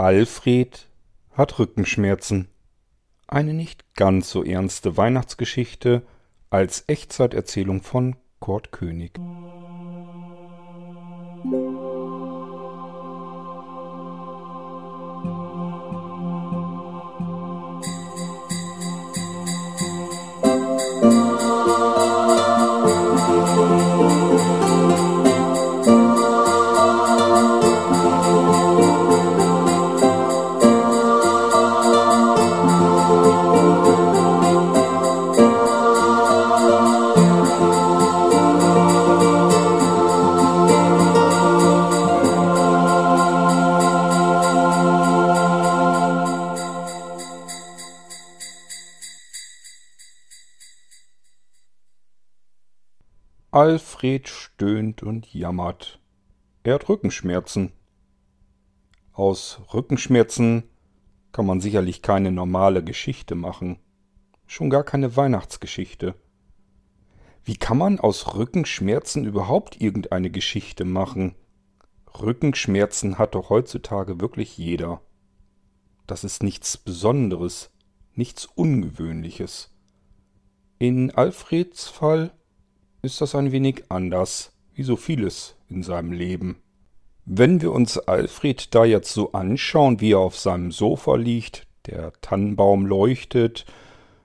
Alfred hat Rückenschmerzen. Eine nicht ganz so ernste Weihnachtsgeschichte als Echtzeiterzählung von Kurt König. Alfred stöhnt und jammert. Er hat Rückenschmerzen. Aus Rückenschmerzen kann man sicherlich keine normale Geschichte machen. Schon gar keine Weihnachtsgeschichte. Wie kann man aus Rückenschmerzen überhaupt irgendeine Geschichte machen? Rückenschmerzen hat doch heutzutage wirklich jeder. Das ist nichts Besonderes, nichts Ungewöhnliches. In Alfreds Fall ist das ein wenig anders, wie so vieles in seinem Leben. Wenn wir uns Alfred da jetzt so anschauen, wie er auf seinem Sofa liegt, der Tannenbaum leuchtet,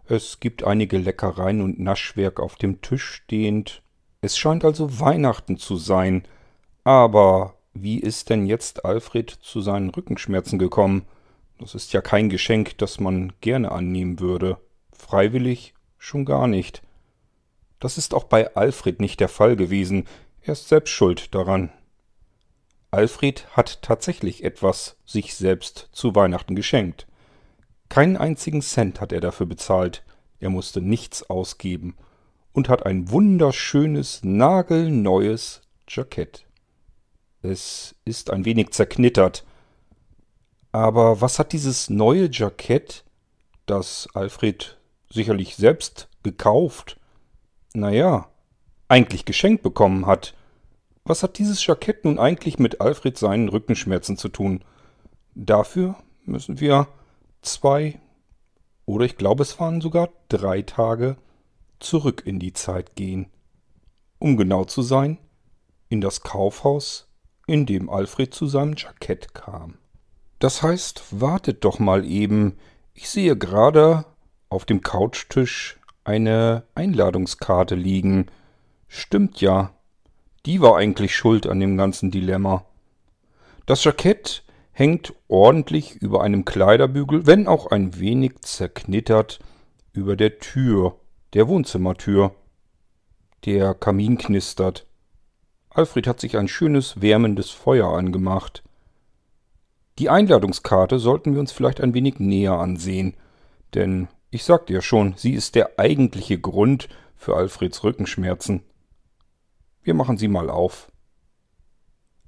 es gibt einige Leckereien und Naschwerk auf dem Tisch stehend, es scheint also Weihnachten zu sein, aber wie ist denn jetzt Alfred zu seinen Rückenschmerzen gekommen? Das ist ja kein Geschenk, das man gerne annehmen würde. Freiwillig schon gar nicht. Das ist auch bei Alfred nicht der Fall gewesen, er ist selbst schuld daran. Alfred hat tatsächlich etwas sich selbst zu Weihnachten geschenkt. Keinen einzigen Cent hat er dafür bezahlt, er musste nichts ausgeben und hat ein wunderschönes, nagelneues Jackett. Es ist ein wenig zerknittert. Aber was hat dieses neue Jackett, das Alfred sicherlich selbst gekauft naja, eigentlich geschenkt bekommen hat. Was hat dieses Jackett nun eigentlich mit Alfred seinen Rückenschmerzen zu tun? Dafür müssen wir zwei oder ich glaube es waren sogar drei Tage zurück in die Zeit gehen. Um genau zu sein, in das Kaufhaus, in dem Alfred zu seinem Jackett kam. Das heißt, wartet doch mal eben, ich sehe gerade auf dem Couchtisch eine Einladungskarte liegen. Stimmt ja. Die war eigentlich schuld an dem ganzen Dilemma. Das Jackett hängt ordentlich über einem Kleiderbügel, wenn auch ein wenig zerknittert, über der Tür, der Wohnzimmertür. Der Kamin knistert. Alfred hat sich ein schönes wärmendes Feuer angemacht. Die Einladungskarte sollten wir uns vielleicht ein wenig näher ansehen, denn ich sagte ja schon, sie ist der eigentliche Grund für Alfreds Rückenschmerzen. Wir machen sie mal auf.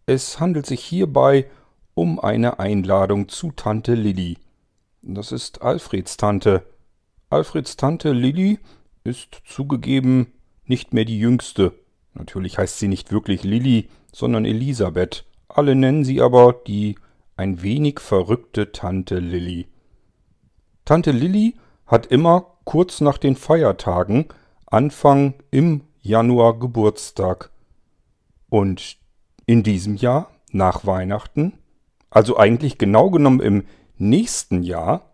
Es handelt sich hierbei um eine Einladung zu Tante Lilli. Das ist Alfreds Tante. Alfreds Tante Lilli ist zugegeben nicht mehr die jüngste. Natürlich heißt sie nicht wirklich Lilli, sondern Elisabeth. Alle nennen sie aber die ein wenig verrückte Tante Lilli. Tante Lilli hat immer kurz nach den Feiertagen Anfang im Januar Geburtstag. Und in diesem Jahr, nach Weihnachten, also eigentlich genau genommen im nächsten Jahr,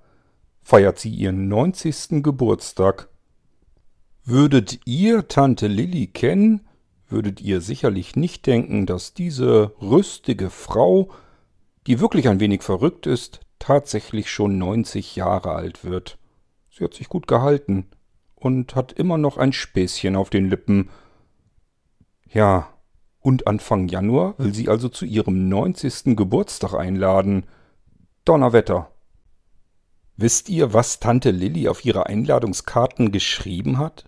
feiert sie ihren 90. Geburtstag. Würdet ihr Tante Lilli kennen, würdet ihr sicherlich nicht denken, dass diese rüstige Frau, die wirklich ein wenig verrückt ist, tatsächlich schon 90 Jahre alt wird. Sie hat sich gut gehalten und hat immer noch ein Späßchen auf den Lippen. Ja, und Anfang Januar will sie also zu ihrem neunzigsten Geburtstag einladen. Donnerwetter. Wisst ihr, was Tante Lilli auf ihre Einladungskarten geschrieben hat?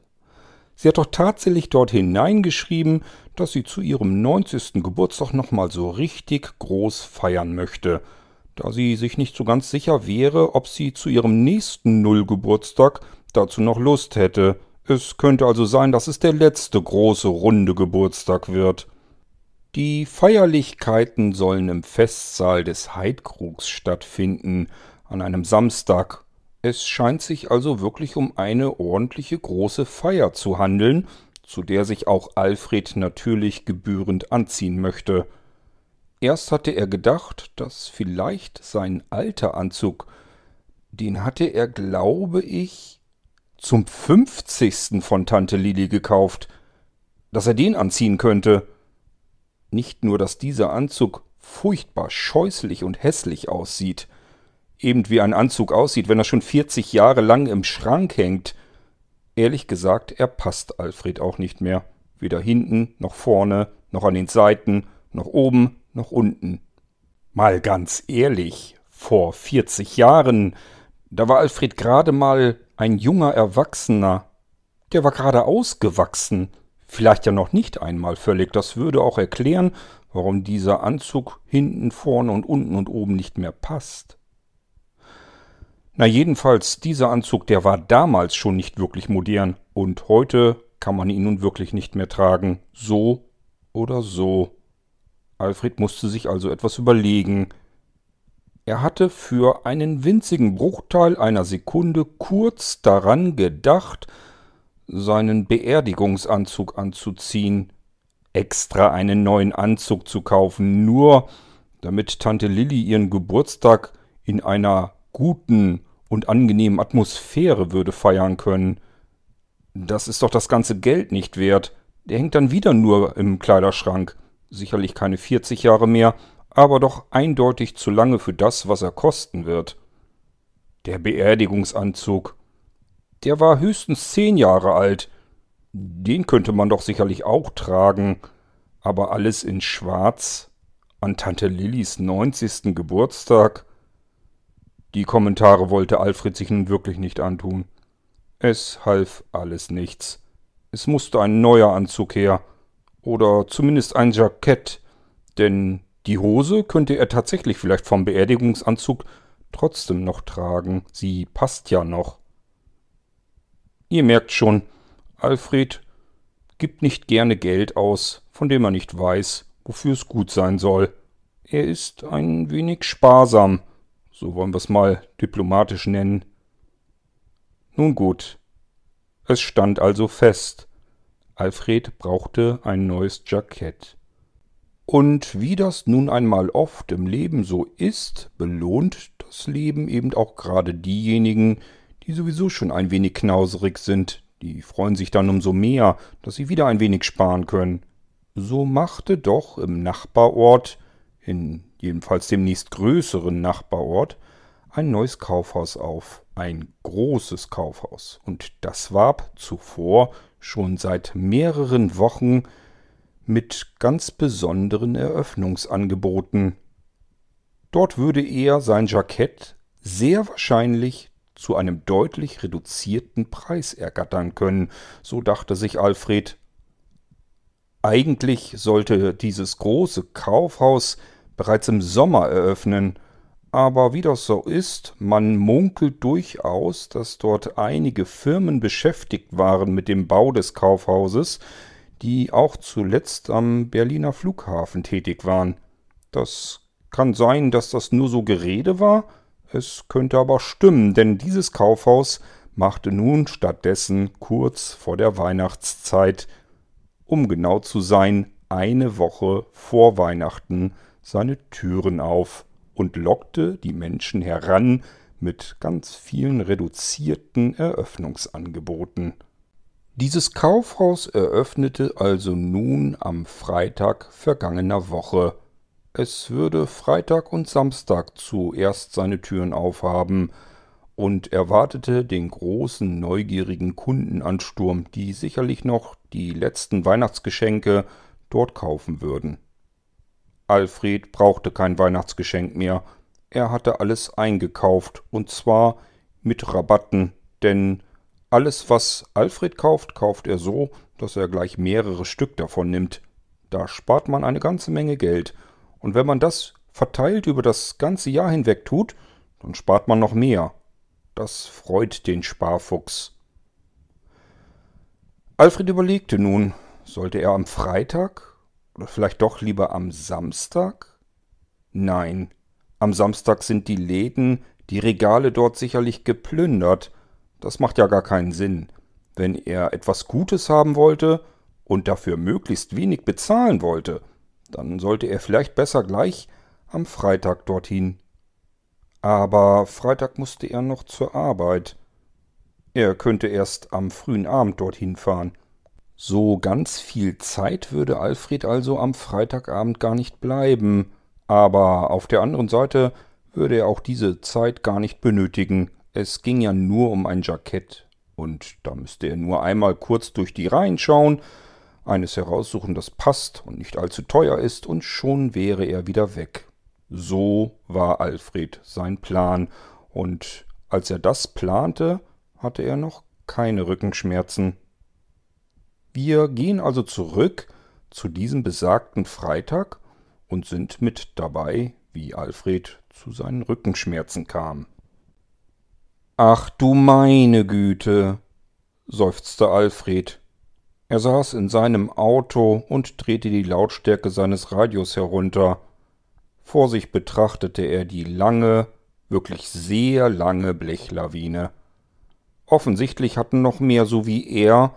Sie hat doch tatsächlich dort hineingeschrieben, dass sie zu ihrem neunzigsten Geburtstag nochmal so richtig groß feiern möchte – da sie sich nicht so ganz sicher wäre, ob sie zu ihrem nächsten Nullgeburtstag dazu noch Lust hätte. Es könnte also sein, dass es der letzte große runde Geburtstag wird. Die Feierlichkeiten sollen im Festsaal des Heidkrugs stattfinden, an einem Samstag. Es scheint sich also wirklich um eine ordentliche große Feier zu handeln, zu der sich auch Alfred natürlich gebührend anziehen möchte. Erst hatte er gedacht, dass vielleicht sein alter Anzug, den hatte er, glaube ich, zum fünfzigsten von Tante Lili gekauft, dass er den anziehen könnte. Nicht nur, dass dieser Anzug furchtbar scheußlich und hässlich aussieht, eben wie ein Anzug aussieht, wenn er schon 40 Jahre lang im Schrank hängt. Ehrlich gesagt, er passt Alfred auch nicht mehr. Weder hinten, noch vorne, noch an den Seiten, noch oben, noch unten. Mal ganz ehrlich, vor 40 Jahren, da war Alfred gerade mal ein junger Erwachsener. Der war gerade ausgewachsen. Vielleicht ja noch nicht einmal völlig. Das würde auch erklären, warum dieser Anzug hinten, vorne und unten und oben nicht mehr passt. Na jedenfalls, dieser Anzug, der war damals schon nicht wirklich modern und heute kann man ihn nun wirklich nicht mehr tragen. So oder so. Alfred musste sich also etwas überlegen. Er hatte für einen winzigen Bruchteil einer Sekunde kurz daran gedacht, seinen Beerdigungsanzug anzuziehen, extra einen neuen Anzug zu kaufen, nur damit Tante Lilli ihren Geburtstag in einer guten und angenehmen Atmosphäre würde feiern können. Das ist doch das ganze Geld nicht wert. Der hängt dann wieder nur im Kleiderschrank. Sicherlich keine 40 Jahre mehr, aber doch eindeutig zu lange für das, was er kosten wird. Der Beerdigungsanzug. Der war höchstens zehn Jahre alt. Den könnte man doch sicherlich auch tragen. Aber alles in Schwarz. An Tante Lillys neunzigsten Geburtstag. Die Kommentare wollte Alfred sich nun wirklich nicht antun. Es half alles nichts. Es musste ein neuer Anzug her. Oder zumindest ein Jackett. Denn die Hose könnte er tatsächlich vielleicht vom Beerdigungsanzug trotzdem noch tragen. Sie passt ja noch. Ihr merkt schon, Alfred gibt nicht gerne Geld aus, von dem er nicht weiß, wofür es gut sein soll. Er ist ein wenig sparsam, so wollen wir es mal diplomatisch nennen. Nun gut, es stand also fest. Alfred brauchte ein neues Jackett. Und wie das nun einmal oft im Leben so ist, belohnt das Leben eben auch gerade diejenigen, die sowieso schon ein wenig knauserig sind, die freuen sich dann umso mehr, dass sie wieder ein wenig sparen können. So machte doch im Nachbarort, in jedenfalls dem nächstgrößeren Nachbarort, ein neues Kaufhaus auf, ein großes Kaufhaus, und das warb zuvor schon seit mehreren Wochen mit ganz besonderen Eröffnungsangeboten. Dort würde er sein Jackett sehr wahrscheinlich zu einem deutlich reduzierten Preis ergattern können, so dachte sich Alfred. Eigentlich sollte dieses große Kaufhaus bereits im Sommer eröffnen, aber wie das so ist, man munkelt durchaus, dass dort einige Firmen beschäftigt waren mit dem Bau des Kaufhauses, die auch zuletzt am Berliner Flughafen tätig waren. Das kann sein, dass das nur so Gerede war, es könnte aber stimmen, denn dieses Kaufhaus machte nun stattdessen kurz vor der Weihnachtszeit, um genau zu sein, eine Woche vor Weihnachten seine Türen auf und lockte die Menschen heran mit ganz vielen reduzierten Eröffnungsangeboten. Dieses Kaufhaus eröffnete also nun am Freitag vergangener Woche es würde Freitag und Samstag zuerst seine Türen aufhaben und erwartete den großen neugierigen Kundenansturm, die sicherlich noch die letzten Weihnachtsgeschenke dort kaufen würden. Alfred brauchte kein Weihnachtsgeschenk mehr, er hatte alles eingekauft, und zwar mit Rabatten, denn alles, was Alfred kauft, kauft er so, dass er gleich mehrere Stück davon nimmt. Da spart man eine ganze Menge Geld, und wenn man das verteilt über das ganze Jahr hinweg tut, dann spart man noch mehr. Das freut den Sparfuchs. Alfred überlegte nun, sollte er am Freitag Oder vielleicht doch lieber am Samstag? Nein, am Samstag sind die Läden, die Regale dort sicherlich geplündert. Das macht ja gar keinen Sinn. Wenn er etwas Gutes haben wollte und dafür möglichst wenig bezahlen wollte, dann sollte er vielleicht besser gleich am Freitag dorthin. Aber Freitag musste er noch zur Arbeit. Er könnte erst am frühen Abend dorthin fahren. So ganz viel Zeit würde Alfred also am Freitagabend gar nicht bleiben, aber auf der anderen Seite würde er auch diese Zeit gar nicht benötigen. Es ging ja nur um ein Jackett, und da müsste er nur einmal kurz durch die Reihen schauen, eines heraussuchen, das passt und nicht allzu teuer ist, und schon wäre er wieder weg. So war Alfred sein Plan, und als er das plante, hatte er noch keine Rückenschmerzen. Wir gehen also zurück zu diesem besagten Freitag und sind mit dabei, wie Alfred zu seinen Rückenschmerzen kam. Ach du meine Güte, seufzte Alfred. Er saß in seinem Auto und drehte die Lautstärke seines Radios herunter. Vor sich betrachtete er die lange, wirklich sehr lange Blechlawine. Offensichtlich hatten noch mehr so wie er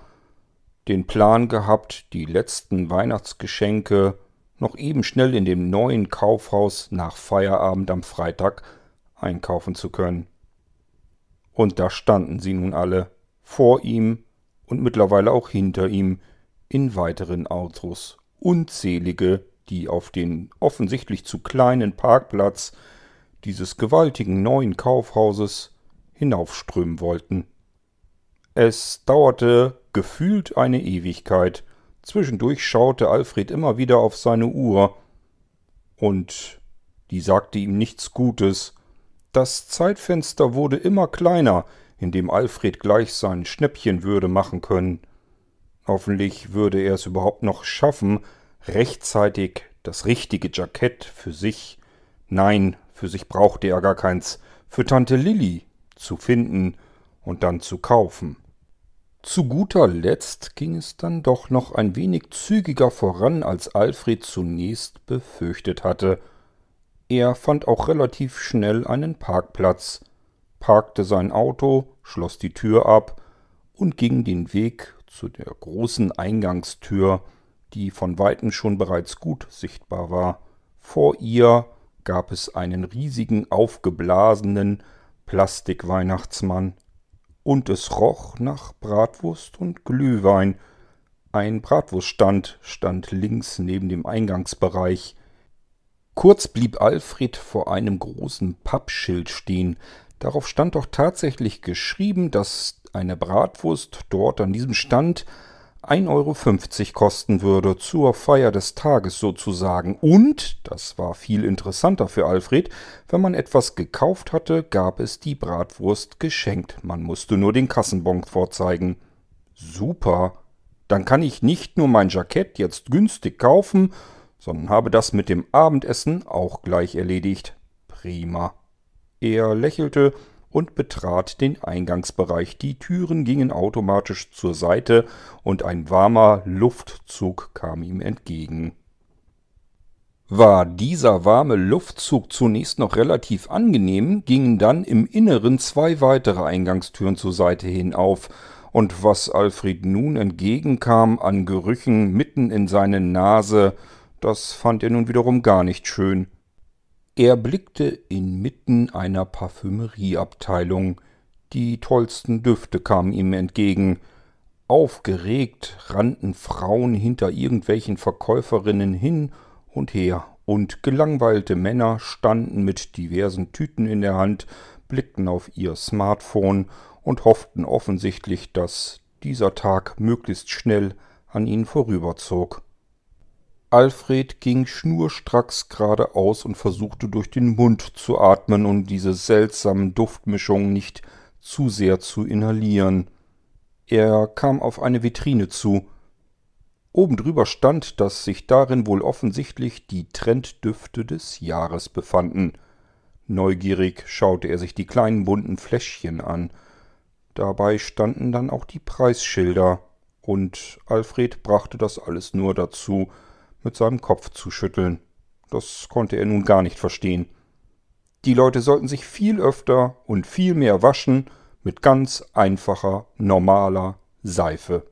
den Plan gehabt, die letzten Weihnachtsgeschenke noch eben schnell in dem neuen Kaufhaus nach Feierabend am Freitag einkaufen zu können. Und da standen sie nun alle, vor ihm und mittlerweile auch hinter ihm, in weiteren Autos, unzählige, die auf den offensichtlich zu kleinen Parkplatz dieses gewaltigen neuen Kaufhauses hinaufströmen wollten. Es dauerte gefühlt eine Ewigkeit. Zwischendurch schaute Alfred immer wieder auf seine Uhr. Und die sagte ihm nichts Gutes. Das Zeitfenster wurde immer kleiner, in dem Alfred gleich sein Schnäppchen würde machen können. Hoffentlich würde er es überhaupt noch schaffen, rechtzeitig das richtige Jackett für sich, nein, für sich brauchte er gar keins, für Tante Lilli zu finden und dann zu kaufen. Zu guter Letzt ging es dann doch noch ein wenig zügiger voran, als Alfred zunächst befürchtet hatte. Er fand auch relativ schnell einen Parkplatz, parkte sein Auto, schloss die Tür ab und ging den Weg zu der großen Eingangstür, die von weitem schon bereits gut sichtbar war. Vor ihr gab es einen riesigen aufgeblasenen Plastikweihnachtsmann und es roch nach Bratwurst und Glühwein. Ein Bratwurststand stand links neben dem Eingangsbereich. Kurz blieb Alfred vor einem großen Pappschild stehen. Darauf stand doch tatsächlich geschrieben, dass eine Bratwurst dort an diesem Stand 1,50 Euro kosten würde, zur Feier des Tages sozusagen. Und, das war viel interessanter für Alfred, wenn man etwas gekauft hatte, gab es die Bratwurst geschenkt. Man musste nur den Kassenbon vorzeigen. Super. Dann kann ich nicht nur mein Jackett jetzt günstig kaufen, sondern habe das mit dem Abendessen auch gleich erledigt. Prima. Er lächelte und betrat den Eingangsbereich. Die Türen gingen automatisch zur Seite und ein warmer Luftzug kam ihm entgegen. War dieser warme Luftzug zunächst noch relativ angenehm, gingen dann im Inneren zwei weitere Eingangstüren zur Seite hin auf, und was Alfred nun entgegenkam an Gerüchen mitten in seine Nase, das fand er nun wiederum gar nicht schön. Er blickte inmitten einer Parfümerieabteilung. Die tollsten Düfte kamen ihm entgegen. Aufgeregt rannten Frauen hinter irgendwelchen Verkäuferinnen hin und her, und gelangweilte Männer standen mit diversen Tüten in der Hand, blickten auf ihr Smartphone und hofften offensichtlich, dass dieser Tag möglichst schnell an ihnen vorüberzog. Alfred ging schnurstracks geradeaus und versuchte durch den Mund zu atmen, um diese seltsamen Duftmischungen nicht zu sehr zu inhalieren. Er kam auf eine Vitrine zu. Oben drüber stand, dass sich darin wohl offensichtlich die Trenddüfte des Jahres befanden. Neugierig schaute er sich die kleinen bunten Fläschchen an. Dabei standen dann auch die Preisschilder, und Alfred brachte das alles nur dazu, mit seinem Kopf zu schütteln. Das konnte er nun gar nicht verstehen. Die Leute sollten sich viel öfter und viel mehr waschen mit ganz einfacher, normaler Seife.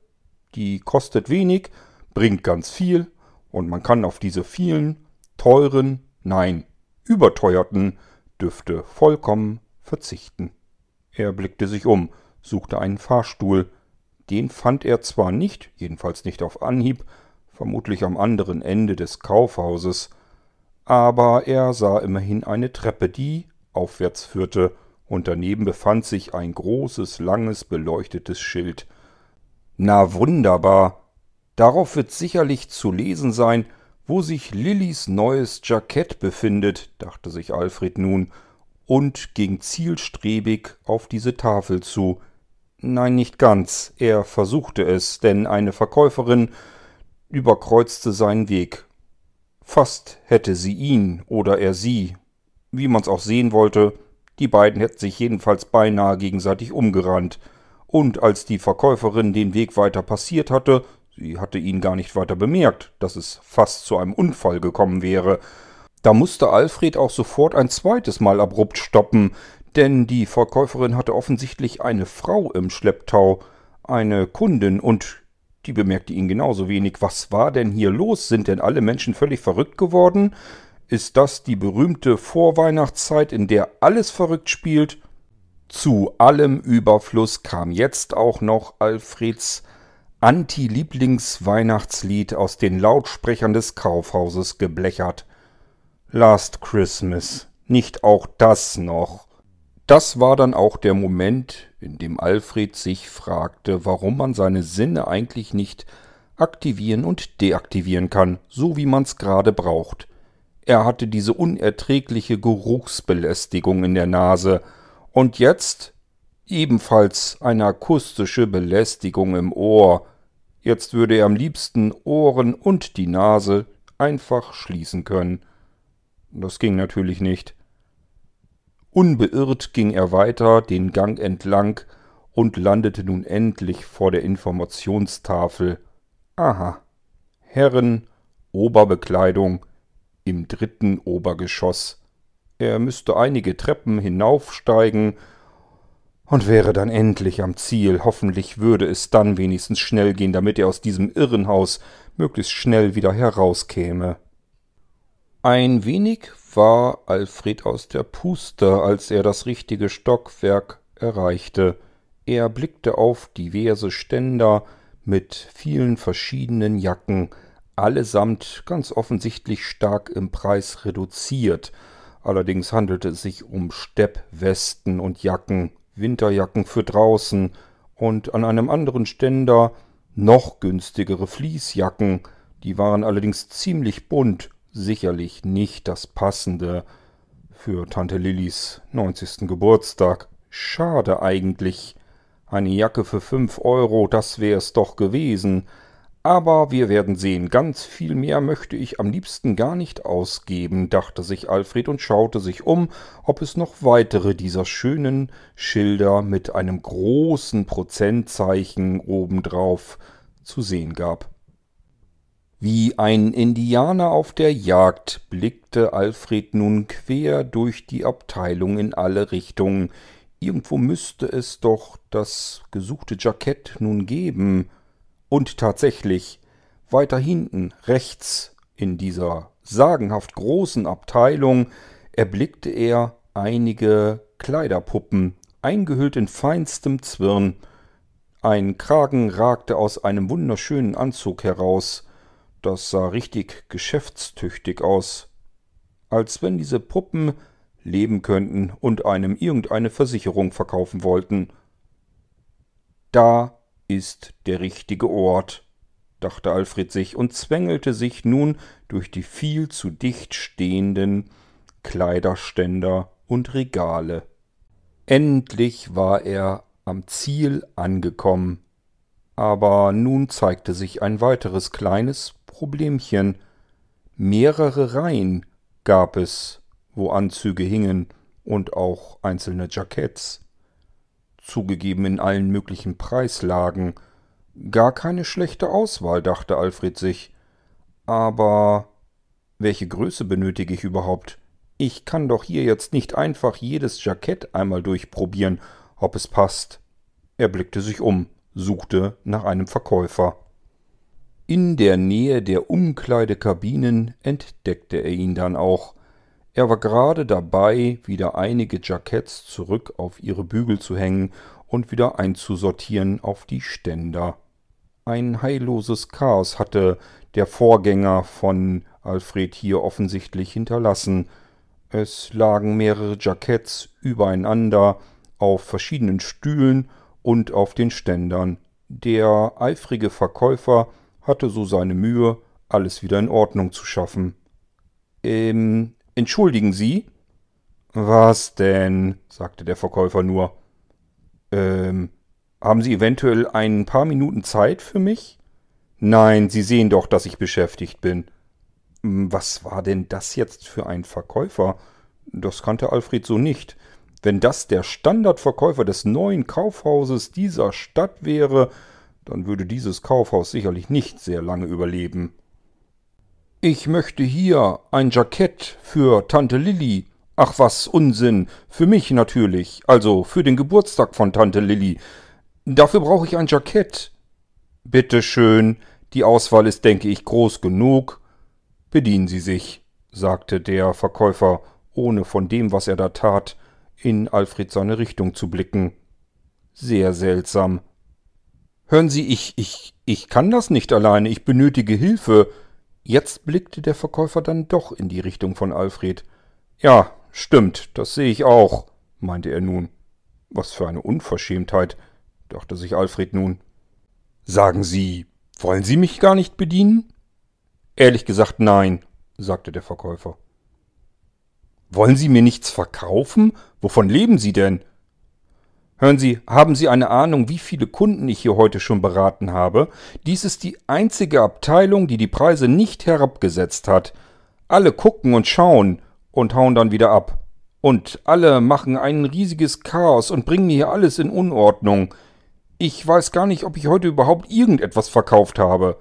Die kostet wenig, bringt ganz viel und man kann auf diese vielen, teuren, nein, überteuerten Düfte vollkommen verzichten. Er blickte sich um, suchte einen Fahrstuhl. Den fand er zwar nicht, jedenfalls nicht auf Anhieb, vermutlich am anderen Ende des Kaufhauses, aber er sah immerhin eine Treppe, die aufwärts führte, und daneben befand sich ein großes, langes, beleuchtetes Schild. Na wunderbar. Darauf wird sicherlich zu lesen sein, wo sich Lillys neues Jackett befindet, dachte sich Alfred nun und ging zielstrebig auf diese Tafel zu. Nein, nicht ganz. Er versuchte es, denn eine Verkäuferin überkreuzte seinen Weg. Fast hätte sie ihn oder er sie. Wie man's auch sehen wollte, die beiden hätten sich jedenfalls beinahe gegenseitig umgerannt. Und als die Verkäuferin den Weg weiter passiert hatte, sie hatte ihn gar nicht weiter bemerkt, dass es fast zu einem Unfall gekommen wäre, da musste Alfred auch sofort ein zweites Mal abrupt stoppen, denn die Verkäuferin hatte offensichtlich eine Frau im Schlepptau, eine Kundin, und die bemerkte ihn genauso wenig. Was war denn hier los? Sind denn alle Menschen völlig verrückt geworden? Ist das die berühmte Vorweihnachtszeit, in der alles verrückt spielt? Zu allem Überfluss kam jetzt auch noch Alfreds Anti-Lieblings-Weihnachtslied aus den Lautsprechern des Kaufhauses geblechert. Last Christmas. Nicht auch das noch. Das war dann auch der Moment, in dem Alfred sich fragte, warum man seine Sinne eigentlich nicht aktivieren und deaktivieren kann, so wie man's gerade braucht. Er hatte diese unerträgliche Geruchsbelästigung in der Nase und jetzt ebenfalls eine akustische Belästigung im Ohr. Jetzt würde er am liebsten Ohren und die Nase einfach schließen können. Das ging natürlich nicht. Unbeirrt ging er weiter den Gang entlang und landete nun endlich vor der Informationstafel. Aha. Herren, Oberbekleidung im dritten Obergeschoss. Er müsste einige Treppen hinaufsteigen und wäre dann endlich am Ziel. Hoffentlich würde es dann wenigstens schnell gehen, damit er aus diesem Irrenhaus möglichst schnell wieder herauskäme. Ein wenig war Alfred aus der Puste, als er das richtige Stockwerk erreichte. Er blickte auf diverse Ständer mit vielen verschiedenen Jacken, allesamt ganz offensichtlich stark im Preis reduziert. Allerdings handelte es sich um Steppwesten und Jacken, Winterjacken für draußen und an einem anderen Ständer noch günstigere Fließjacken, die waren allerdings ziemlich bunt sicherlich nicht das Passende für Tante Lillys 90. Geburtstag. Schade eigentlich. Eine Jacke für fünf Euro, das wär's doch gewesen. Aber wir werden sehen, ganz viel mehr möchte ich am liebsten gar nicht ausgeben, dachte sich Alfred und schaute sich um, ob es noch weitere dieser schönen Schilder mit einem großen Prozentzeichen obendrauf zu sehen gab. Wie ein Indianer auf der Jagd blickte Alfred nun quer durch die Abteilung in alle Richtungen. Irgendwo müsste es doch das gesuchte Jackett nun geben. Und tatsächlich, weiter hinten, rechts, in dieser sagenhaft großen Abteilung, erblickte er einige Kleiderpuppen, eingehüllt in feinstem Zwirn. Ein Kragen ragte aus einem wunderschönen Anzug heraus, das sah richtig geschäftstüchtig aus. Als wenn diese Puppen leben könnten und einem irgendeine Versicherung verkaufen wollten. Da ist der richtige Ort, dachte Alfred sich und zwängelte sich nun durch die viel zu dicht stehenden Kleiderständer und Regale. Endlich war er am Ziel angekommen, aber nun zeigte sich ein weiteres kleines Problemchen. Mehrere Reihen gab es, wo Anzüge hingen und auch einzelne Jacketts. Zugegeben in allen möglichen Preislagen. Gar keine schlechte Auswahl, dachte Alfred sich. Aber welche Größe benötige ich überhaupt? Ich kann doch hier jetzt nicht einfach jedes Jackett einmal durchprobieren, ob es passt. Er blickte sich um, suchte nach einem Verkäufer. In der Nähe der Umkleidekabinen entdeckte er ihn dann auch. Er war gerade dabei, wieder einige Jacketts zurück auf ihre Bügel zu hängen und wieder einzusortieren auf die Ständer. Ein heilloses Chaos hatte der Vorgänger von Alfred hier offensichtlich hinterlassen. Es lagen mehrere Jacketts übereinander auf verschiedenen Stühlen und auf den Ständern. Der eifrige Verkäufer hatte so seine Mühe, alles wieder in Ordnung zu schaffen. Ähm, entschuldigen Sie? Was denn? sagte der Verkäufer nur. Ähm, haben Sie eventuell ein paar Minuten Zeit für mich? Nein, Sie sehen doch, dass ich beschäftigt bin. Hm, was war denn das jetzt für ein Verkäufer? Das kannte Alfred so nicht. Wenn das der Standardverkäufer des neuen Kaufhauses dieser Stadt wäre, dann würde dieses Kaufhaus sicherlich nicht sehr lange überleben. Ich möchte hier ein Jackett für Tante Lilli. Ach was Unsinn. Für mich natürlich. Also für den Geburtstag von Tante Lilli. Dafür brauche ich ein Jackett. Bitte schön. Die Auswahl ist, denke ich, groß genug. Bedienen Sie sich, sagte der Verkäufer, ohne von dem, was er da tat, in Alfred seine Richtung zu blicken. Sehr seltsam. Hören Sie, ich, ich, ich kann das nicht alleine, ich benötige Hilfe. Jetzt blickte der Verkäufer dann doch in die Richtung von Alfred. Ja, stimmt, das sehe ich auch, meinte er nun. Was für eine Unverschämtheit, dachte sich Alfred nun. Sagen Sie, wollen Sie mich gar nicht bedienen? Ehrlich gesagt nein, sagte der Verkäufer. Wollen Sie mir nichts verkaufen? Wovon leben Sie denn? Hören Sie, haben Sie eine Ahnung, wie viele Kunden ich hier heute schon beraten habe? Dies ist die einzige Abteilung, die die Preise nicht herabgesetzt hat. Alle gucken und schauen und hauen dann wieder ab. Und alle machen ein riesiges Chaos und bringen hier alles in Unordnung. Ich weiß gar nicht, ob ich heute überhaupt irgendetwas verkauft habe.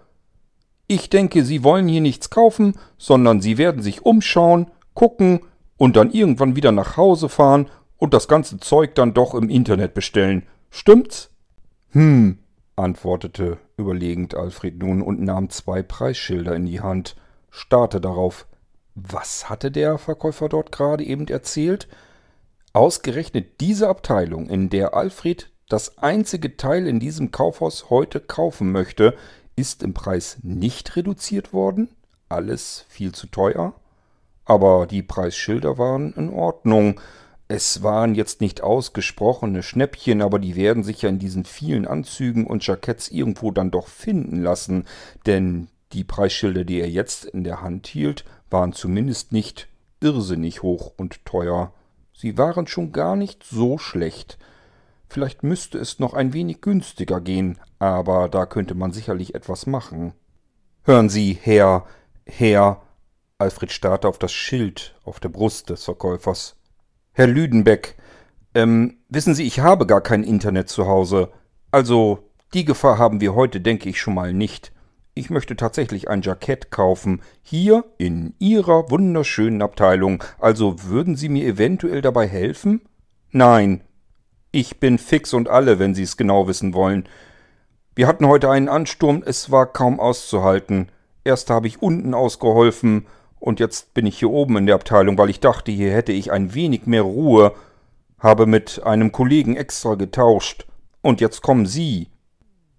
Ich denke, Sie wollen hier nichts kaufen, sondern Sie werden sich umschauen, gucken und dann irgendwann wieder nach Hause fahren und das ganze Zeug dann doch im Internet bestellen. Stimmt's? Hm, antwortete überlegend Alfred nun und nahm zwei Preisschilder in die Hand, starrte darauf. Was hatte der Verkäufer dort gerade eben erzählt? Ausgerechnet diese Abteilung, in der Alfred das einzige Teil in diesem Kaufhaus heute kaufen möchte, ist im Preis nicht reduziert worden, alles viel zu teuer, aber die Preisschilder waren in Ordnung. Es waren jetzt nicht ausgesprochene Schnäppchen, aber die werden sich ja in diesen vielen Anzügen und Jacketts irgendwo dann doch finden lassen, denn die Preisschilder, die er jetzt in der Hand hielt, waren zumindest nicht irrsinnig hoch und teuer. Sie waren schon gar nicht so schlecht. Vielleicht müsste es noch ein wenig günstiger gehen, aber da könnte man sicherlich etwas machen. Hören Sie, Herr, Herr. Alfred starrte auf das Schild auf der Brust des Verkäufers. Herr Lüdenbeck, ähm, wissen Sie, ich habe gar kein Internet zu Hause. Also, die Gefahr haben wir heute, denke ich, schon mal nicht. Ich möchte tatsächlich ein Jackett kaufen, hier in Ihrer wunderschönen Abteilung. Also würden Sie mir eventuell dabei helfen? Nein, ich bin fix und alle, wenn Sie es genau wissen wollen. Wir hatten heute einen Ansturm, es war kaum auszuhalten. Erst habe ich unten ausgeholfen und jetzt bin ich hier oben in der Abteilung, weil ich dachte, hier hätte ich ein wenig mehr Ruhe, habe mit einem Kollegen extra getauscht. Und jetzt kommen Sie.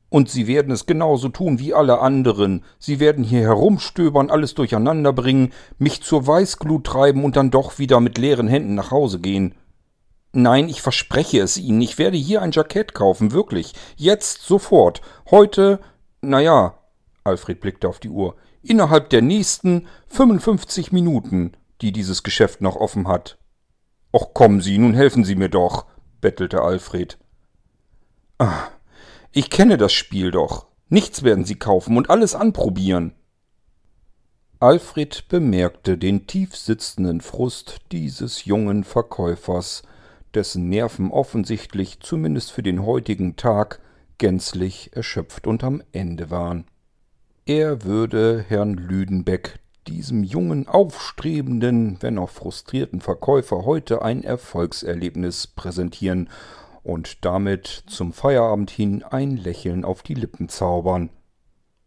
Und Sie werden es genauso tun wie alle anderen. Sie werden hier herumstöbern, alles durcheinander bringen, mich zur Weißglut treiben und dann doch wieder mit leeren Händen nach Hause gehen. Nein, ich verspreche es Ihnen. Ich werde hier ein Jackett kaufen, wirklich. Jetzt, sofort. Heute, naja, Alfred blickte auf die Uhr, innerhalb der nächsten 55 Minuten, die dieses Geschäft noch offen hat. Och, kommen Sie, nun helfen Sie mir doch, bettelte Alfred. Ah, ich kenne das Spiel doch. Nichts werden Sie kaufen und alles anprobieren. Alfred bemerkte den tief sitzenden Frust dieses jungen Verkäufers, dessen Nerven offensichtlich zumindest für den heutigen Tag gänzlich erschöpft und am Ende waren. Er würde Herrn Lüdenbeck, diesem jungen, aufstrebenden, wenn auch frustrierten Verkäufer, heute ein Erfolgserlebnis präsentieren und damit zum Feierabend hin ein Lächeln auf die Lippen zaubern.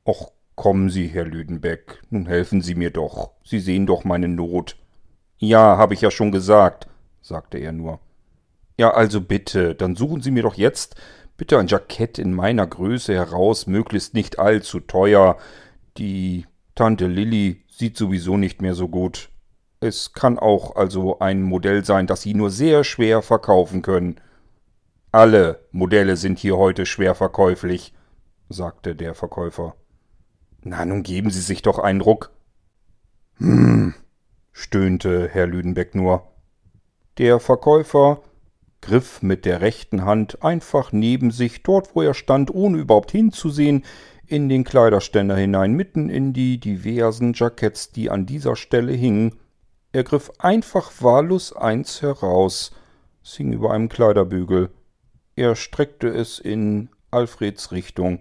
Och, kommen Sie, Herr Lüdenbeck, nun helfen Sie mir doch. Sie sehen doch meine Not. Ja, habe ich ja schon gesagt, sagte er nur. Ja, also bitte, dann suchen Sie mir doch jetzt bitte ein Jackett in meiner Größe heraus, möglichst nicht allzu teuer. Die Tante Lilly sieht sowieso nicht mehr so gut. Es kann auch also ein Modell sein, das Sie nur sehr schwer verkaufen können. Alle Modelle sind hier heute schwer verkäuflich, sagte der Verkäufer. Na, nun geben Sie sich doch einen Ruck. Hm, stöhnte Herr Lüdenbeck nur. Der Verkäufer griff mit der rechten Hand einfach neben sich, dort wo er stand, ohne überhaupt hinzusehen, in den Kleiderständer hinein, mitten in die diversen Jacketts, die an dieser Stelle hingen. Er griff einfach wahllos eins heraus. Es hing über einem Kleiderbügel. Er streckte es in Alfreds Richtung.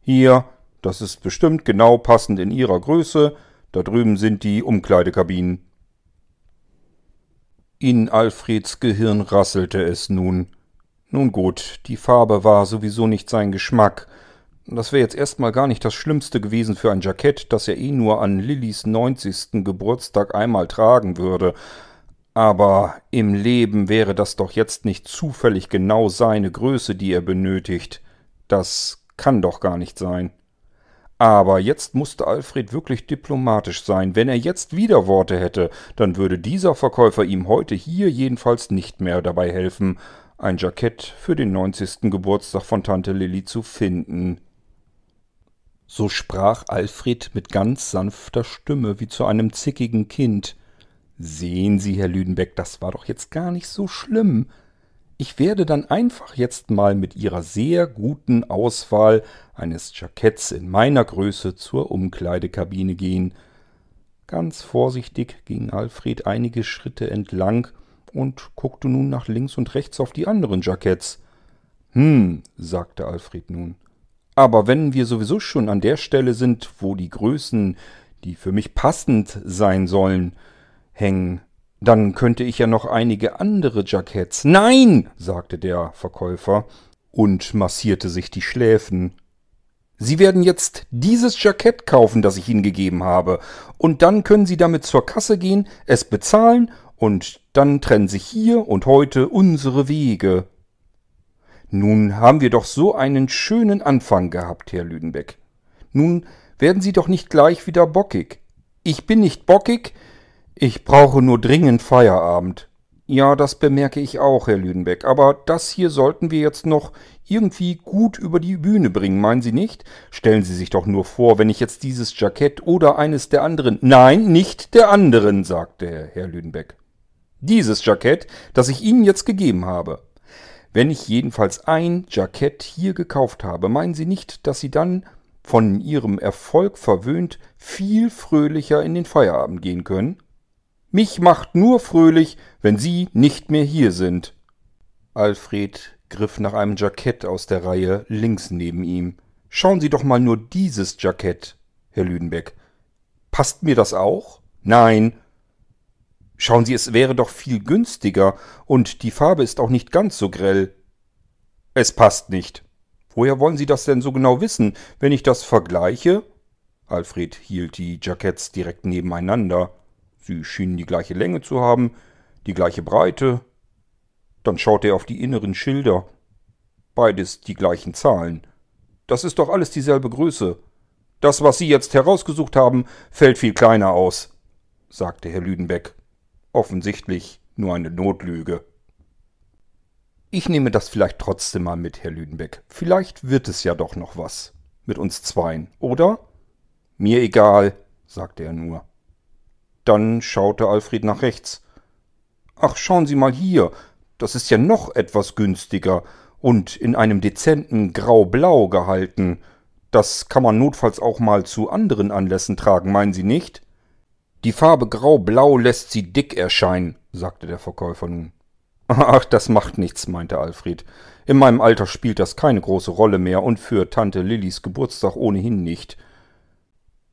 Hier, das ist bestimmt genau passend in Ihrer Größe. Da drüben sind die Umkleidekabinen. In Alfreds Gehirn rasselte es nun. Nun gut, die Farbe war sowieso nicht sein Geschmack. Das wäre jetzt erstmal gar nicht das Schlimmste gewesen für ein Jackett, das er eh nur an Lillys neunzigsten Geburtstag einmal tragen würde. Aber im Leben wäre das doch jetzt nicht zufällig genau seine Größe, die er benötigt. Das kann doch gar nicht sein. Aber jetzt musste Alfred wirklich diplomatisch sein. Wenn er jetzt wieder Worte hätte, dann würde dieser Verkäufer ihm heute hier jedenfalls nicht mehr dabei helfen, ein Jackett für den neunzigsten Geburtstag von Tante Lilli zu finden. So sprach Alfred mit ganz sanfter Stimme wie zu einem zickigen Kind. Sehen Sie, Herr Lüdenbeck, das war doch jetzt gar nicht so schlimm. Ich werde dann einfach jetzt mal mit Ihrer sehr guten Auswahl eines Jacketts in meiner Größe zur Umkleidekabine gehen. Ganz vorsichtig ging Alfred einige Schritte entlang und guckte nun nach links und rechts auf die anderen Jacketts. Hm, sagte Alfred nun. Aber wenn wir sowieso schon an der Stelle sind, wo die Größen, die für mich passend sein sollen, hängen. Dann könnte ich ja noch einige andere Jacketts. Nein, sagte der Verkäufer und massierte sich die Schläfen. Sie werden jetzt dieses Jackett kaufen, das ich Ihnen gegeben habe, und dann können Sie damit zur Kasse gehen, es bezahlen, und dann trennen sich hier und heute unsere Wege. Nun haben wir doch so einen schönen Anfang gehabt, Herr Lüdenbeck. Nun werden Sie doch nicht gleich wieder bockig. Ich bin nicht bockig, ich brauche nur dringend Feierabend. Ja, das bemerke ich auch, Herr Lüdenbeck. Aber das hier sollten wir jetzt noch irgendwie gut über die Bühne bringen, meinen Sie nicht? Stellen Sie sich doch nur vor, wenn ich jetzt dieses Jackett oder eines der anderen. Nein, nicht der anderen, sagte Herr Lüdenbeck. Dieses Jackett, das ich Ihnen jetzt gegeben habe. Wenn ich jedenfalls ein Jackett hier gekauft habe, meinen Sie nicht, dass Sie dann von Ihrem Erfolg verwöhnt viel fröhlicher in den Feierabend gehen können? Mich macht nur fröhlich, wenn Sie nicht mehr hier sind. Alfred griff nach einem Jackett aus der Reihe links neben ihm. Schauen Sie doch mal nur dieses Jackett, Herr Lüdenbeck. Passt mir das auch? Nein. Schauen Sie, es wäre doch viel günstiger, und die Farbe ist auch nicht ganz so grell. Es passt nicht. Woher wollen Sie das denn so genau wissen, wenn ich das vergleiche? Alfred hielt die Jacketts direkt nebeneinander. Sie schienen die gleiche Länge zu haben, die gleiche Breite. Dann schaute er auf die inneren Schilder. Beides die gleichen Zahlen. Das ist doch alles dieselbe Größe. Das, was Sie jetzt herausgesucht haben, fällt viel kleiner aus, sagte Herr Lüdenbeck. Offensichtlich nur eine Notlüge. Ich nehme das vielleicht trotzdem mal mit, Herr Lüdenbeck. Vielleicht wird es ja doch noch was. Mit uns zweien, oder? Mir egal, sagte er nur. Dann schaute Alfred nach rechts. Ach, schauen Sie mal hier, das ist ja noch etwas günstiger und in einem dezenten Grau-Blau gehalten. Das kann man notfalls auch mal zu anderen Anlässen tragen, meinen Sie nicht? Die Farbe Grau-Blau lässt sie dick erscheinen, sagte der Verkäufer nun. Ach, das macht nichts, meinte Alfred. In meinem Alter spielt das keine große Rolle mehr und für Tante Lillys Geburtstag ohnehin nicht.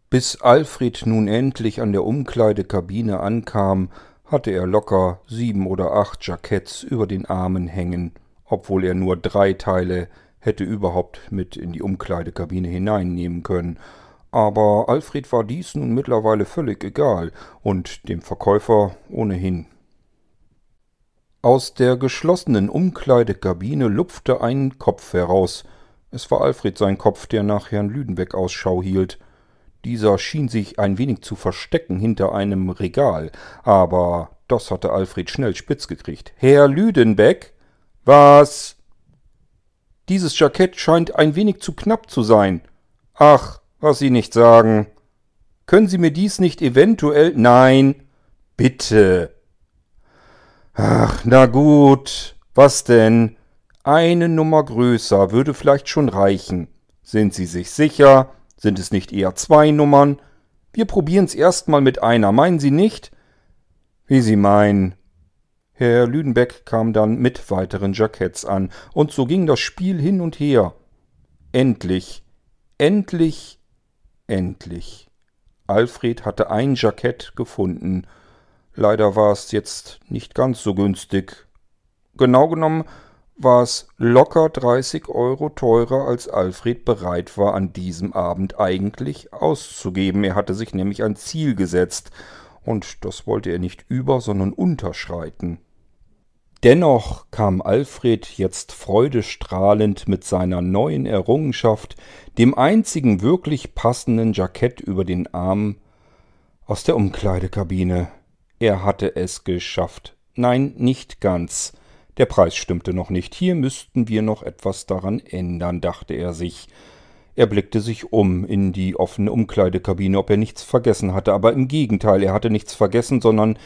Bis Alfred nun endlich an der Umkleidekabine ankam, hatte er locker sieben oder acht Jacketts über den Armen hängen, obwohl er nur drei Teile hätte überhaupt mit in die Umkleidekabine hineinnehmen können. Aber Alfred war dies nun mittlerweile völlig egal und dem Verkäufer ohnehin. Aus der geschlossenen Umkleidekabine lupfte ein Kopf heraus. Es war Alfred sein Kopf, der nach Herrn Lüdenbeck Ausschau hielt. Dieser schien sich ein wenig zu verstecken hinter einem Regal, aber das hatte Alfred schnell spitz gekriegt. Herr Lüdenbeck? Was? Dieses Jackett scheint ein wenig zu knapp zu sein. Ach, was Sie nicht sagen. Können Sie mir dies nicht eventuell. Nein. Bitte. Ach, na gut. Was denn? Eine Nummer größer würde vielleicht schon reichen. Sind Sie sich sicher? Sind es nicht eher zwei Nummern? Wir probieren's erstmal mit einer, meinen Sie nicht? Wie Sie meinen. Herr Lüdenbeck kam dann mit weiteren Jacketts an, und so ging das Spiel hin und her. Endlich, endlich, endlich. Alfred hatte ein Jackett gefunden. Leider war es jetzt nicht ganz so günstig. Genau genommen war es locker 30 Euro teurer, als Alfred bereit war, an diesem Abend eigentlich auszugeben. Er hatte sich nämlich ein Ziel gesetzt, und das wollte er nicht über, sondern unterschreiten. Dennoch kam Alfred jetzt freudestrahlend mit seiner neuen Errungenschaft, dem einzigen wirklich passenden Jackett über den Arm, aus der Umkleidekabine. Er hatte es geschafft. Nein, nicht ganz. Der Preis stimmte noch nicht. Hier müssten wir noch etwas daran ändern, dachte er sich. Er blickte sich um in die offene Umkleidekabine, ob er nichts vergessen hatte, aber im Gegenteil, er hatte nichts vergessen, sondern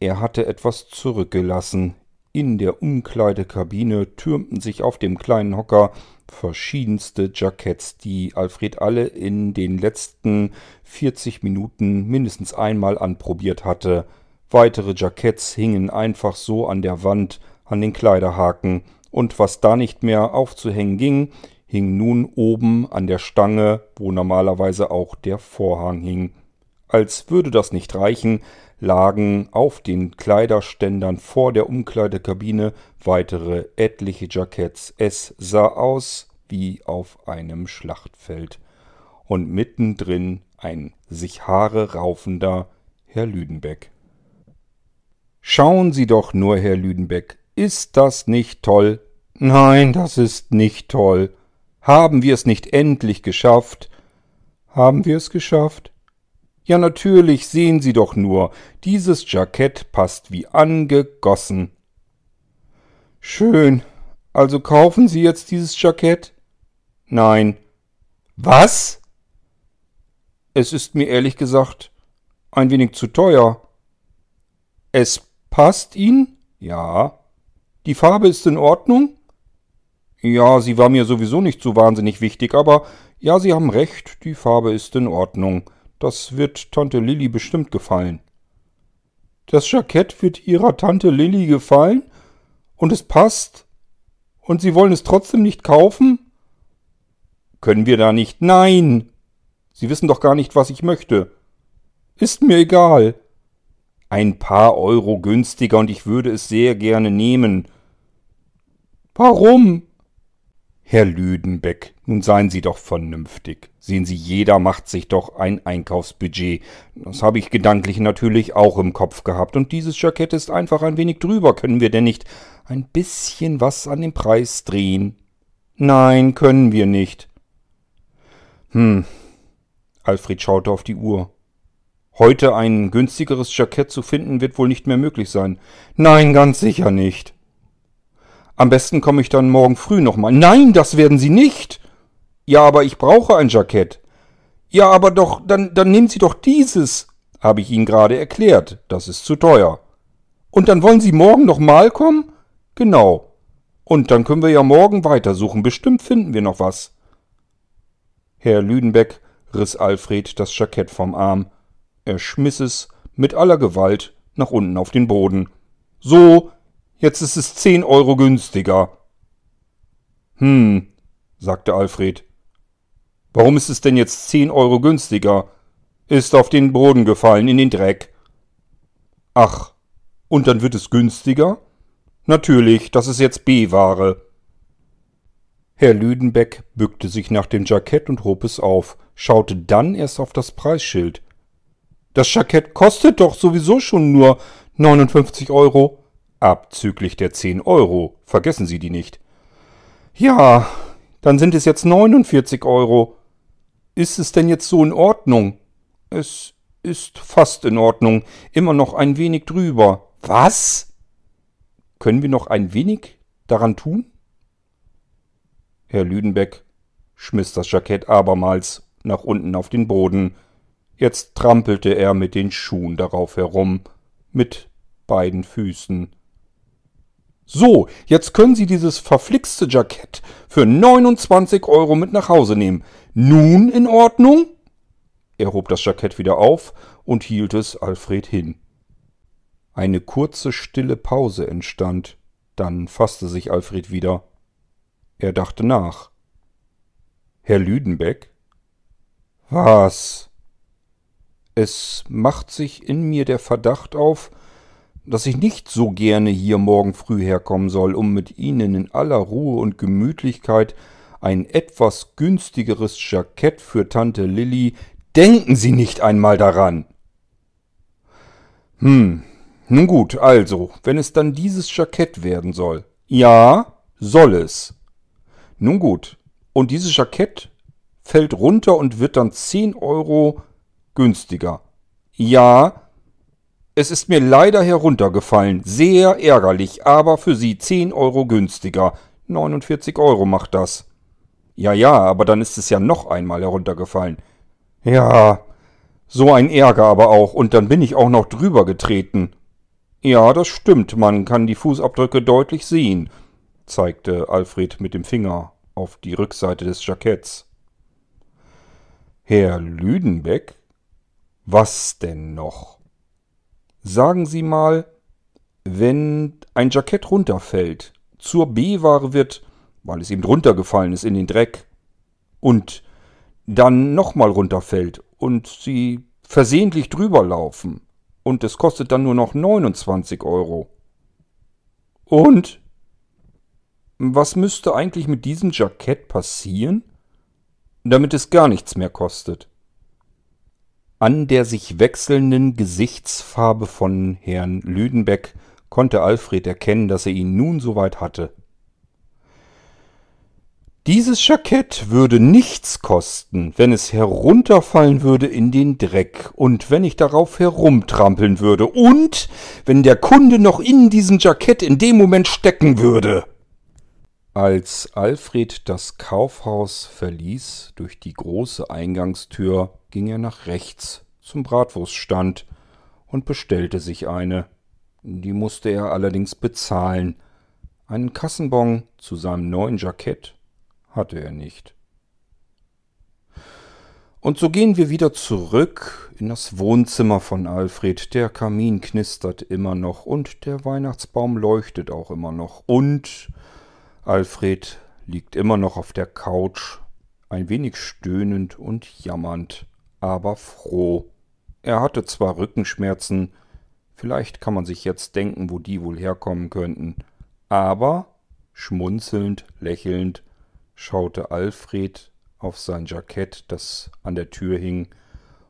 er hatte etwas zurückgelassen. In der Umkleidekabine türmten sich auf dem kleinen Hocker verschiedenste Jacketts, die Alfred alle in den letzten 40 Minuten mindestens einmal anprobiert hatte. Weitere Jacketts hingen einfach so an der Wand, an den Kleiderhaken, und was da nicht mehr aufzuhängen ging, hing nun oben an der Stange, wo normalerweise auch der Vorhang hing. Als würde das nicht reichen, lagen auf den Kleiderständern vor der Umkleidekabine weitere etliche Jacketts. Es sah aus wie auf einem Schlachtfeld. Und mittendrin ein sich Haare raufender Herr Lüdenbeck. Schauen Sie doch nur, Herr Lüdenbeck, ist das nicht toll? Nein, das ist nicht toll. Haben wir es nicht endlich geschafft? Haben wir es geschafft? Ja, natürlich, sehen Sie doch nur, dieses Jackett passt wie angegossen. Schön. Also kaufen Sie jetzt dieses Jackett? Nein. Was? Es ist mir ehrlich gesagt ein wenig zu teuer. Es passt Ihnen? Ja. Die Farbe ist in Ordnung? Ja, sie war mir sowieso nicht so wahnsinnig wichtig, aber ja, Sie haben recht, die Farbe ist in Ordnung. Das wird Tante Lilli bestimmt gefallen. Das Jackett wird Ihrer Tante Lilli gefallen? Und es passt? Und Sie wollen es trotzdem nicht kaufen? Können wir da nicht? Nein! Sie wissen doch gar nicht, was ich möchte. Ist mir egal ein paar Euro günstiger und ich würde es sehr gerne nehmen. Warum? Herr Lüdenbeck, nun seien Sie doch vernünftig. Sehen Sie, jeder macht sich doch ein Einkaufsbudget. Das habe ich gedanklich natürlich auch im Kopf gehabt. Und dieses Jackett ist einfach ein wenig drüber. Können wir denn nicht ein bisschen was an dem Preis drehen? Nein, können wir nicht. Hm. Alfred schaute auf die Uhr. Heute ein günstigeres Jackett zu finden, wird wohl nicht mehr möglich sein. Nein, ganz sicher nicht. Am besten komme ich dann morgen früh nochmal. Nein, das werden Sie nicht. Ja, aber ich brauche ein Jackett. Ja, aber doch, dann, dann nehmen Sie doch dieses. Habe ich Ihnen gerade erklärt. Das ist zu teuer. Und dann wollen Sie morgen nochmal kommen? Genau. Und dann können wir ja morgen weitersuchen. Bestimmt finden wir noch was. Herr Lüdenbeck riss Alfred das Jackett vom Arm. Er schmiss es mit aller Gewalt nach unten auf den Boden. So, jetzt ist es zehn Euro günstiger. Hm, sagte Alfred. Warum ist es denn jetzt zehn Euro günstiger? Ist auf den Boden gefallen, in den Dreck. Ach, und dann wird es günstiger? Natürlich, das ist jetzt B-Ware. Herr Lüdenbeck bückte sich nach dem Jackett und hob es auf, schaute dann erst auf das Preisschild. Das Jackett kostet doch sowieso schon nur 59 Euro. Abzüglich der 10 Euro. Vergessen Sie die nicht. Ja, dann sind es jetzt 49 Euro. Ist es denn jetzt so in Ordnung? Es ist fast in Ordnung. Immer noch ein wenig drüber. Was? Können wir noch ein wenig daran tun? Herr Lüdenbeck schmiss das Jackett abermals nach unten auf den Boden. Jetzt trampelte er mit den Schuhen darauf herum, mit beiden Füßen. So, jetzt können Sie dieses verflixte Jackett für 29 Euro mit nach Hause nehmen. Nun in Ordnung? Er hob das Jackett wieder auf und hielt es Alfred hin. Eine kurze stille Pause entstand, dann fasste sich Alfred wieder. Er dachte nach. Herr Lüdenbeck? Was? Es macht sich in mir der Verdacht auf, dass ich nicht so gerne hier morgen früh herkommen soll, um mit Ihnen in aller Ruhe und Gemütlichkeit ein etwas günstigeres Jackett für Tante Lilli. Denken Sie nicht einmal daran. Hm, nun gut, also, wenn es dann dieses Jackett werden soll. Ja, soll es. Nun gut, und dieses Jackett fällt runter und wird dann 10 Euro günstiger. Ja, es ist mir leider heruntergefallen. Sehr ärgerlich, aber für Sie 10 Euro günstiger. 49 Euro macht das. Ja, ja, aber dann ist es ja noch einmal heruntergefallen. Ja, so ein Ärger aber auch, und dann bin ich auch noch drüber getreten. Ja, das stimmt, man kann die Fußabdrücke deutlich sehen, zeigte Alfred mit dem Finger auf die Rückseite des Jacketts. Herr Lüdenbeck? Was denn noch? Sagen Sie mal, wenn ein Jackett runterfällt, zur B-Ware wird, weil es ihm runtergefallen ist in den Dreck, und dann nochmal runterfällt und Sie versehentlich drüber laufen, und es kostet dann nur noch 29 Euro. Und? Was müsste eigentlich mit diesem Jackett passieren, damit es gar nichts mehr kostet? An der sich wechselnden Gesichtsfarbe von Herrn Lüdenbeck konnte Alfred erkennen, dass er ihn nun soweit hatte. Dieses Jackett würde nichts kosten, wenn es herunterfallen würde in den Dreck und wenn ich darauf herumtrampeln würde und wenn der Kunde noch in diesem Jackett in dem Moment stecken würde. Als Alfred das Kaufhaus verließ, durch die große Eingangstür, ging er nach rechts zum Bratwurststand und bestellte sich eine. Die musste er allerdings bezahlen. Einen Kassenbon zu seinem neuen Jackett hatte er nicht. Und so gehen wir wieder zurück in das Wohnzimmer von Alfred. Der Kamin knistert immer noch und der Weihnachtsbaum leuchtet auch immer noch. Und Alfred liegt immer noch auf der Couch, ein wenig stöhnend und jammernd, aber froh. Er hatte zwar Rückenschmerzen, vielleicht kann man sich jetzt denken, wo die wohl herkommen könnten, aber schmunzelnd, lächelnd, schaute Alfred auf sein Jackett, das an der Tür hing,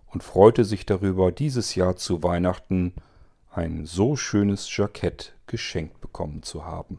und freute sich darüber, dieses Jahr zu Weihnachten ein so schönes Jackett geschenkt bekommen zu haben.